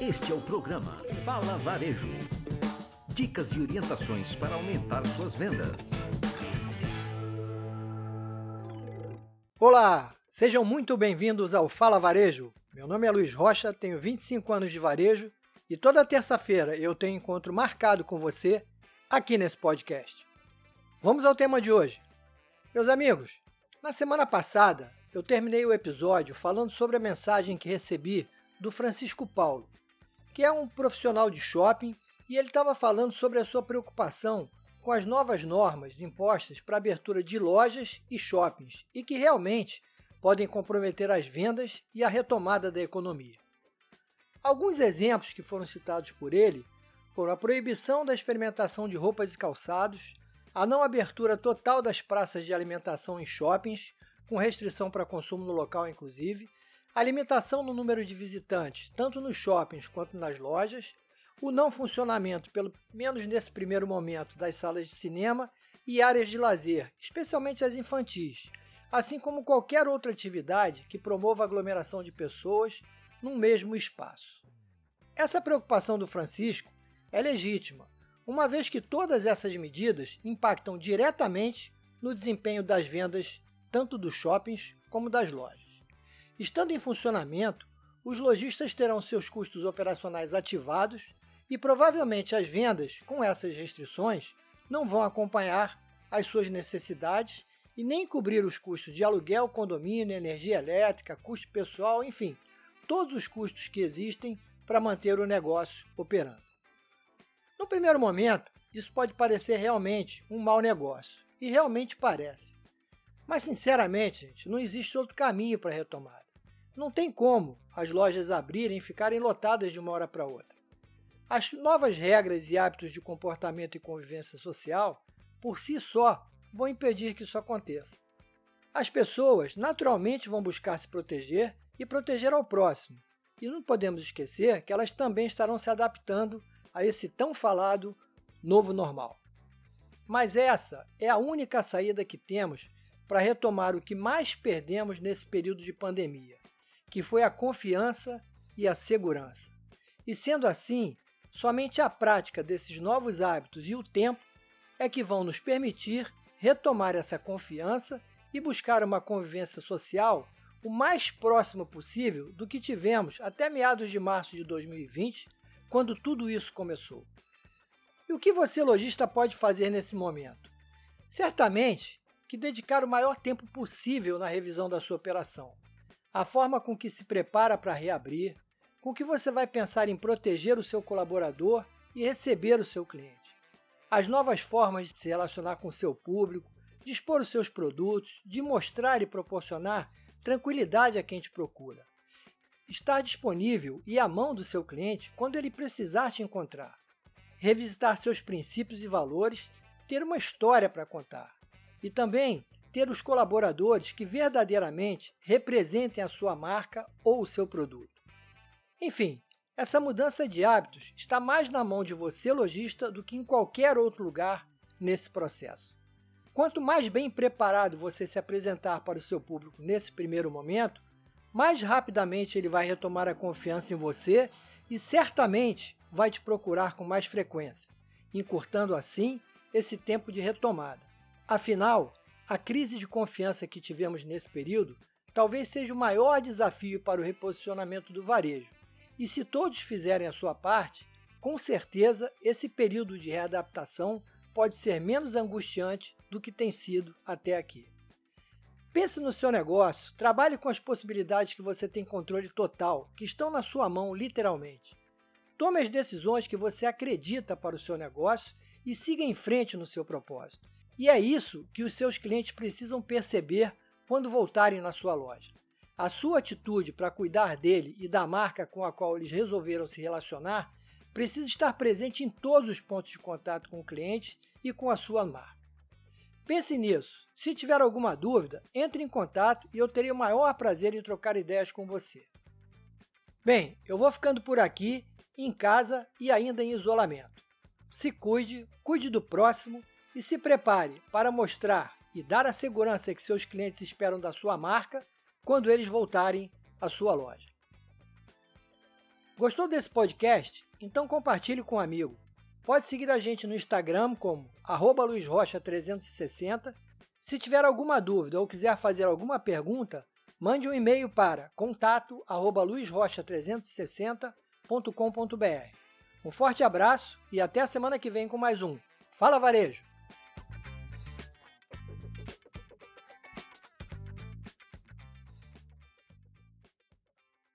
Este é o programa Fala Varejo. Dicas e orientações para aumentar suas vendas. Olá, sejam muito bem-vindos ao Fala Varejo. Meu nome é Luiz Rocha, tenho 25 anos de varejo e toda terça-feira eu tenho encontro marcado com você aqui nesse podcast. Vamos ao tema de hoje. Meus amigos, na semana passada eu terminei o episódio falando sobre a mensagem que recebi do Francisco Paulo, que é um profissional de shopping e ele estava falando sobre a sua preocupação com as novas normas impostas para abertura de lojas e shoppings e que realmente podem comprometer as vendas e a retomada da economia. Alguns exemplos que foram citados por ele foram a proibição da experimentação de roupas e calçados, a não abertura total das praças de alimentação em shoppings, com restrição para consumo no local inclusive, a limitação no número de visitantes, tanto nos shoppings quanto nas lojas, o não funcionamento, pelo menos nesse primeiro momento, das salas de cinema e áreas de lazer, especialmente as infantis, assim como qualquer outra atividade que promova a aglomeração de pessoas num mesmo espaço. Essa preocupação do Francisco é legítima, uma vez que todas essas medidas impactam diretamente no desempenho das vendas tanto dos shoppings como das lojas. Estando em funcionamento, os lojistas terão seus custos operacionais ativados e provavelmente as vendas, com essas restrições, não vão acompanhar as suas necessidades e nem cobrir os custos de aluguel, condomínio, energia elétrica, custo pessoal, enfim, todos os custos que existem para manter o negócio operando. No primeiro momento, isso pode parecer realmente um mau negócio, e realmente parece. Mas, sinceramente, gente, não existe outro caminho para a retomada. Não tem como as lojas abrirem e ficarem lotadas de uma hora para outra. As novas regras e hábitos de comportamento e convivência social, por si só, vão impedir que isso aconteça. As pessoas naturalmente vão buscar se proteger e proteger ao próximo, e não podemos esquecer que elas também estarão se adaptando a esse tão falado novo normal. Mas essa é a única saída que temos para retomar o que mais perdemos nesse período de pandemia, que foi a confiança e a segurança. E sendo assim, somente a prática desses novos hábitos e o tempo é que vão nos permitir retomar essa confiança e buscar uma convivência social o mais próximo possível do que tivemos até meados de março de 2020, quando tudo isso começou. E o que você, lojista, pode fazer nesse momento? Certamente que dedicar o maior tempo possível na revisão da sua operação, a forma com que se prepara para reabrir, com que você vai pensar em proteger o seu colaborador e receber o seu cliente. As novas formas de se relacionar com o seu público, de expor os seus produtos, de mostrar e proporcionar tranquilidade a quem te procura. Estar disponível e à mão do seu cliente quando ele precisar te encontrar. Revisitar seus princípios e valores, ter uma história para contar. E também ter os colaboradores que verdadeiramente representem a sua marca ou o seu produto. Enfim, essa mudança de hábitos está mais na mão de você, lojista, do que em qualquer outro lugar nesse processo. Quanto mais bem preparado você se apresentar para o seu público nesse primeiro momento, mais rapidamente ele vai retomar a confiança em você e certamente vai te procurar com mais frequência, encurtando assim esse tempo de retomada. Afinal, a crise de confiança que tivemos nesse período talvez seja o maior desafio para o reposicionamento do varejo. E se todos fizerem a sua parte, com certeza esse período de readaptação pode ser menos angustiante do que tem sido até aqui. Pense no seu negócio, trabalhe com as possibilidades que você tem controle total, que estão na sua mão literalmente. Tome as decisões que você acredita para o seu negócio e siga em frente no seu propósito. E é isso que os seus clientes precisam perceber quando voltarem na sua loja. A sua atitude para cuidar dele e da marca com a qual eles resolveram se relacionar precisa estar presente em todos os pontos de contato com o cliente e com a sua marca. Pense nisso. Se tiver alguma dúvida, entre em contato e eu terei o maior prazer em trocar ideias com você. Bem, eu vou ficando por aqui, em casa e ainda em isolamento. Se cuide, cuide do próximo e se prepare para mostrar e dar a segurança que seus clientes esperam da sua marca quando eles voltarem à sua loja. Gostou desse podcast? Então compartilhe com um amigo. Pode seguir a gente no Instagram como luizrocha360. Se tiver alguma dúvida ou quiser fazer alguma pergunta, mande um e-mail para contato@luizrocha360.com.br. Um forte abraço e até a semana que vem com mais um Fala Varejo!